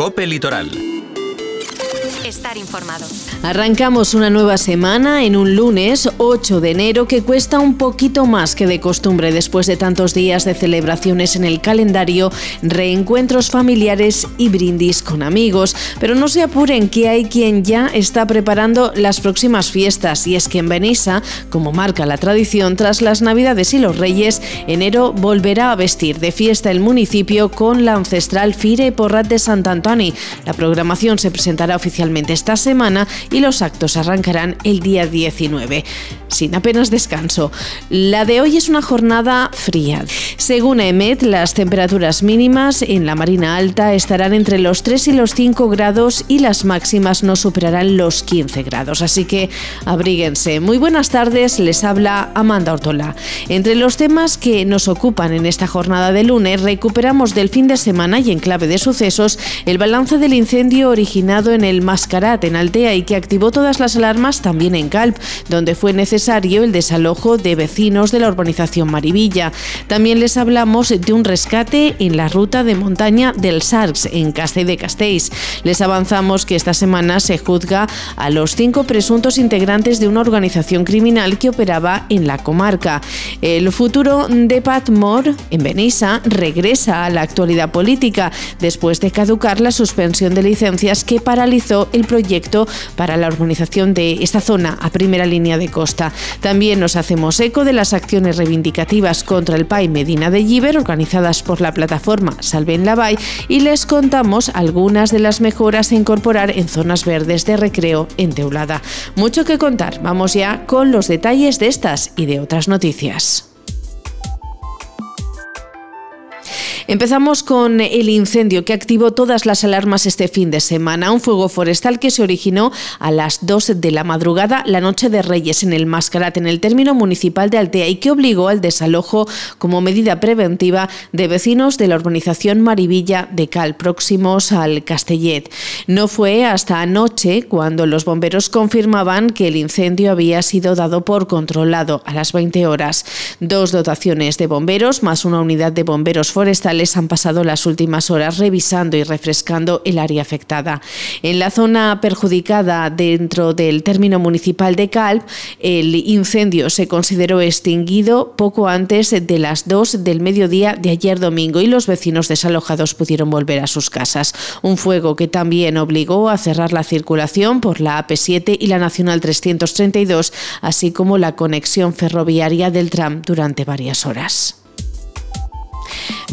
Cope Litoral estar informado. Arrancamos una nueva semana en un lunes 8 de enero que cuesta un poquito más que de costumbre después de tantos días de celebraciones en el calendario, reencuentros familiares y brindis con amigos. Pero no se apuren que hay quien ya está preparando las próximas fiestas y es que en Benissa, como marca la tradición, tras las Navidades y los Reyes, enero volverá a vestir de fiesta el municipio con la ancestral Fire Porrat de Sant Antoni. La programación se presentará oficialmente esta semana y los actos arrancarán el día 19, sin apenas descanso. La de hoy es una jornada fría. Según EMET, las temperaturas mínimas en la Marina Alta estarán entre los 3 y los 5 grados y las máximas no superarán los 15 grados, así que abríguense. Muy buenas tardes, les habla Amanda Ortola. Entre los temas que nos ocupan en esta jornada de lunes, recuperamos del fin de semana y en clave de sucesos el balance del incendio originado en el Más en Altea y que activó todas las alarmas también en Calp, donde fue necesario el desalojo de vecinos de la urbanización Marivilla. También les hablamos de un rescate en la ruta de montaña del Sarx, en Castell de Castells. Les avanzamos que esta semana se juzga a los cinco presuntos integrantes de una organización criminal que operaba en la comarca. El futuro de Patmore, en Benissa, regresa a la actualidad política después de caducar la suspensión de licencias que paralizó el proyecto para la urbanización de esta zona a primera línea de costa. También nos hacemos eco de las acciones reivindicativas contra el PAI Medina de Giver organizadas por la plataforma Salven la Bay y les contamos algunas de las mejoras a incorporar en zonas verdes de recreo en Teulada. Mucho que contar, vamos ya con los detalles de estas y de otras noticias. Empezamos con el incendio que activó todas las alarmas este fin de semana. Un fuego forestal que se originó a las 2 de la madrugada la noche de Reyes en el Mascarat, en el término municipal de Altea, y que obligó al desalojo como medida preventiva de vecinos de la urbanización Marivilla de Cal, próximos al Castellet. No fue hasta anoche cuando los bomberos confirmaban que el incendio había sido dado por controlado a las 20 horas. Dos dotaciones de bomberos más una unidad de bomberos forestales han pasado las últimas horas revisando y refrescando el área afectada. En la zona perjudicada dentro del término municipal de Calp, el incendio se consideró extinguido poco antes de las 2 del mediodía de ayer domingo y los vecinos desalojados pudieron volver a sus casas. Un fuego que también obligó a cerrar la circulación por la AP7 y la Nacional 332, así como la conexión ferroviaria del tram durante varias horas.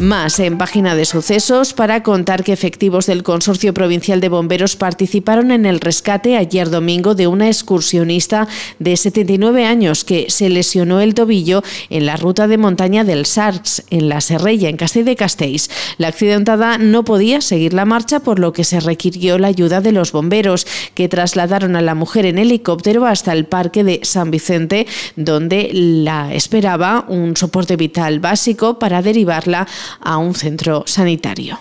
Más en página de sucesos para contar que efectivos del Consorcio Provincial de Bomberos participaron en el rescate ayer domingo de una excursionista de 79 años que se lesionó el tobillo en la ruta de montaña del Sarx, en la Serrella, en Castell de Castells. La accidentada no podía seguir la marcha, por lo que se requirió la ayuda de los bomberos, que trasladaron a la mujer en helicóptero hasta el parque de San Vicente, donde la esperaba un soporte vital básico para derivarla a un centro sanitario.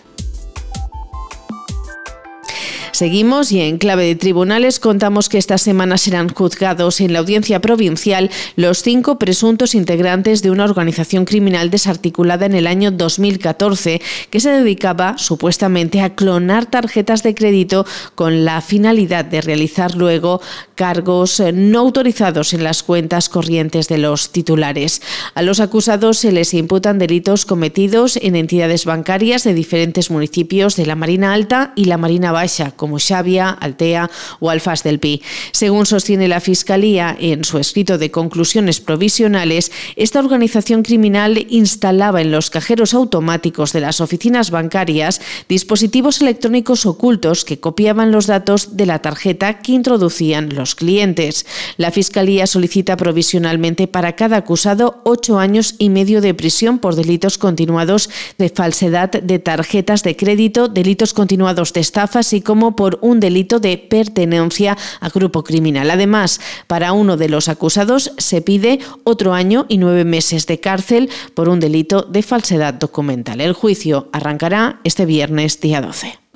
Seguimos y en clave de tribunales contamos que esta semana serán juzgados en la audiencia provincial los cinco presuntos integrantes de una organización criminal desarticulada en el año 2014 que se dedicaba supuestamente a clonar tarjetas de crédito con la finalidad de realizar luego cargos no autorizados en las cuentas corrientes de los titulares. A los acusados se les imputan delitos cometidos en entidades bancarias de diferentes municipios de la Marina Alta y la Marina Baixa, como Xavia, Altea o Alfaz del Pi. Según sostiene la Fiscalía en su escrito de conclusiones provisionales, esta organización criminal instalaba en los cajeros automáticos de las oficinas bancarias dispositivos electrónicos ocultos que copiaban los datos de la tarjeta que introducían los clientes. La Fiscalía solicita provisionalmente para cada acusado ocho años y medio de prisión por delitos continuados de falsedad de tarjetas de crédito, delitos continuados de estafa, así como por un delito de pertenencia a grupo criminal. Además, para uno de los acusados se pide otro año y nueve meses de cárcel por un delito de falsedad documental. El juicio arrancará este viernes día 12.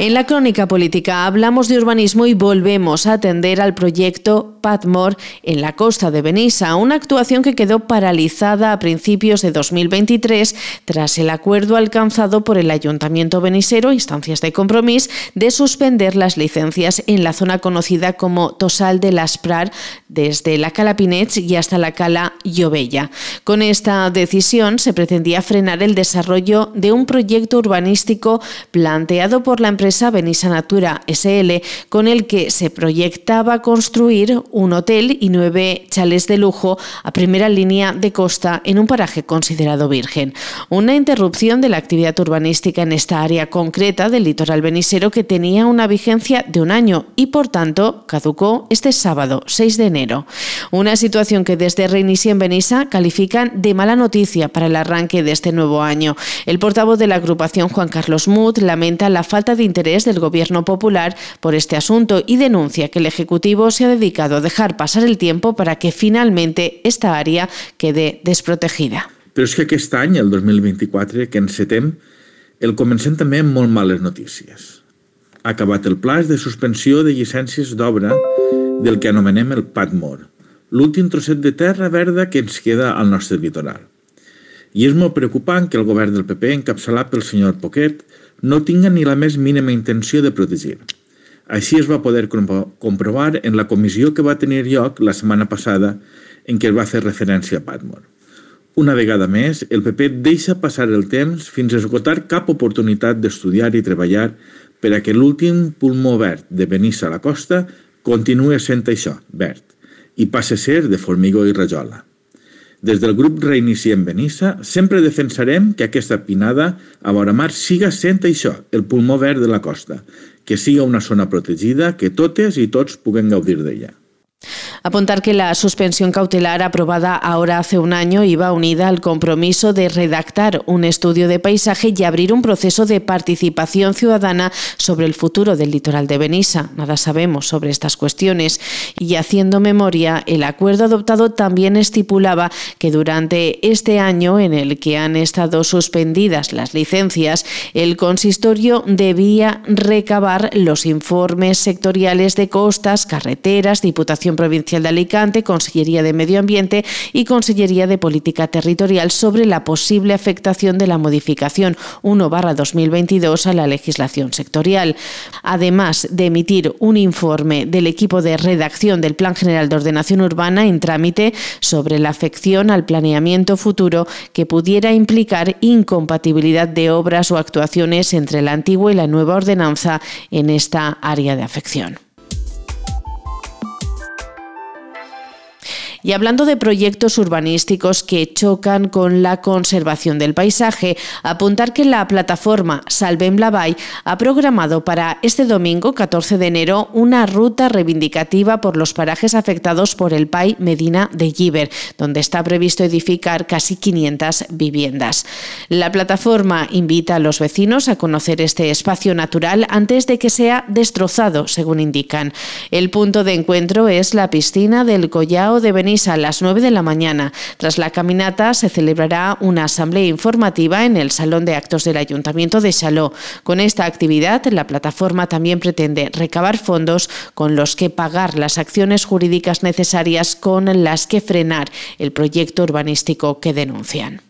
En la crónica política hablamos de urbanismo y volvemos a atender al proyecto Patmore en la costa de Benissa, una actuación que quedó paralizada a principios de 2023 tras el acuerdo alcanzado por el Ayuntamiento benisero, instancias de compromiso, de suspender las licencias en la zona conocida como Tosal de las Prar, desde la Cala Pinets y hasta la Cala Llovella. Con esta decisión se pretendía frenar el desarrollo de un proyecto urbanístico planteado por la empresa Benissa Natura SL, con el que se proyectaba construir un hotel y nueve chales de lujo a primera línea de costa en un paraje considerado virgen. Una interrupción de la actividad urbanística en esta área concreta del litoral benisero que tenía una vigencia de un año y por tanto caducó este sábado 6 de enero. Una situación que desde Reinici en Benissa califican de mala noticia para el arranque de este nuevo año. El portavoz de la agrupación Juan Carlos Mut lamenta la falta de interés del Gobierno Popular por este asunto y denuncia que el Ejecutivo se ha dedicado a dejar pasar el tiempo para que finalmente esta àrea quede desprotegida. Però és que aquest any, el 2024, que encetem, el comencem també amb molt males notícies. Ha acabat el pla de suspensió de llicències d'obra del que anomenem el PATMOR, l'últim trosset de terra verda que ens queda al nostre litoral. I és molt preocupant que el govern del PP, encapçalat pel senyor Poquet, no tinga ni la més mínima intenció de protegir. Així es va poder comprovar en la comissió que va tenir lloc la setmana passada en què es va fer referència a Patmore. Una vegada més, el PP deixa passar el temps fins a esgotar cap oportunitat d'estudiar i treballar per a que l'últim pulmó verd de Benissa a la costa continuï sent això, verd, i passe a ser de formigó i rajola. Des del grup Reiniciem Benissa sempre defensarem que aquesta pinada a vora mar siga sent això, el pulmó verd de la costa, que siga una zona protegida, que totes i tots puguem gaudir d'ella. Apuntar que la suspensión cautelar aprobada ahora hace un año iba unida al compromiso de redactar un estudio de paisaje y abrir un proceso de participación ciudadana sobre el futuro del litoral de Benissa. Nada sabemos sobre estas cuestiones y haciendo memoria, el acuerdo adoptado también estipulaba que durante este año en el que han estado suspendidas las licencias, el consistorio debía recabar los informes sectoriales de costas, carreteras, Diputación Provincial de Alicante, Consellería de Medio Ambiente y Consellería de Política Territorial sobre la posible afectación de la modificación 1-2022 a la legislación sectorial. Además de emitir un informe del equipo de redacción del Plan General de Ordenación Urbana en trámite sobre la afección al planeamiento futuro que pudiera implicar incompatibilidad de obras o actuaciones entre la antigua y la nueva ordenanza en esta área de afección. Y hablando de proyectos urbanísticos que chocan con la conservación del paisaje, apuntar que la plataforma Salvem la Vall ha programado para este domingo 14 de enero una ruta reivindicativa por los parajes afectados por el PAI Medina de Giver, donde está previsto edificar casi 500 viviendas. La plataforma invita a los vecinos a conocer este espacio natural antes de que sea destrozado, según indican. El punto de encuentro es la piscina del Collao de Benítez a las 9 de la mañana. Tras la caminata se celebrará una asamblea informativa en el Salón de Actos del Ayuntamiento de Chaló. Con esta actividad, la plataforma también pretende recabar fondos con los que pagar las acciones jurídicas necesarias con las que frenar el proyecto urbanístico que denuncian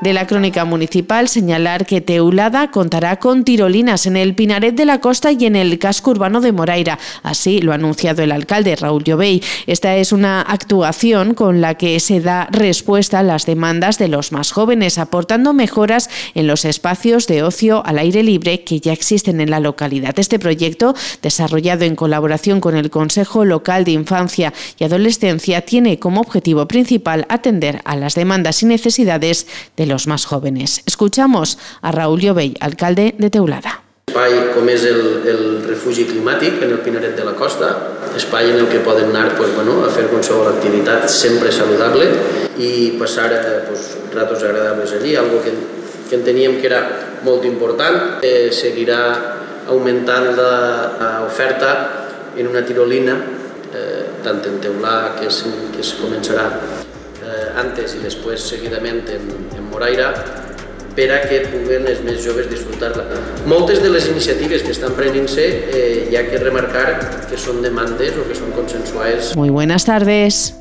de la crónica municipal señalar que Teulada contará con tirolinas en el Pinaret de la Costa y en el casco urbano de Moraira. Así lo ha anunciado el alcalde Raúl Llobey. Esta es una actuación con la que se da respuesta a las demandas de los más jóvenes, aportando mejoras en los espacios de ocio al aire libre que ya existen en la localidad. Este proyecto, desarrollado en colaboración con el Consejo Local de Infancia y Adolescencia, tiene como objetivo principal atender a las demandas y necesidades de los más jóvenes. Escuchamos a Raúl Llobell, alcalde de Teulada. espai com és el, el refugi climàtic en el Pinaret de la Costa, espai en el que poden anar pues, bueno, a fer qualsevol activitat sempre saludable i passar eh, pues, ratos agradables allí, algo que, que enteníem que era molt important. Eh, seguirà augmentant l'oferta en una tirolina, eh, tant en Teulà, que es, que es començarà antes i després seguidament en, en Moraira per a que puguen els més joves disfrutar-la. Moltes de les iniciatives que estan prenent-se eh, hi ha que remarcar que són demandes o que són consensuades. Muy buenas tardes.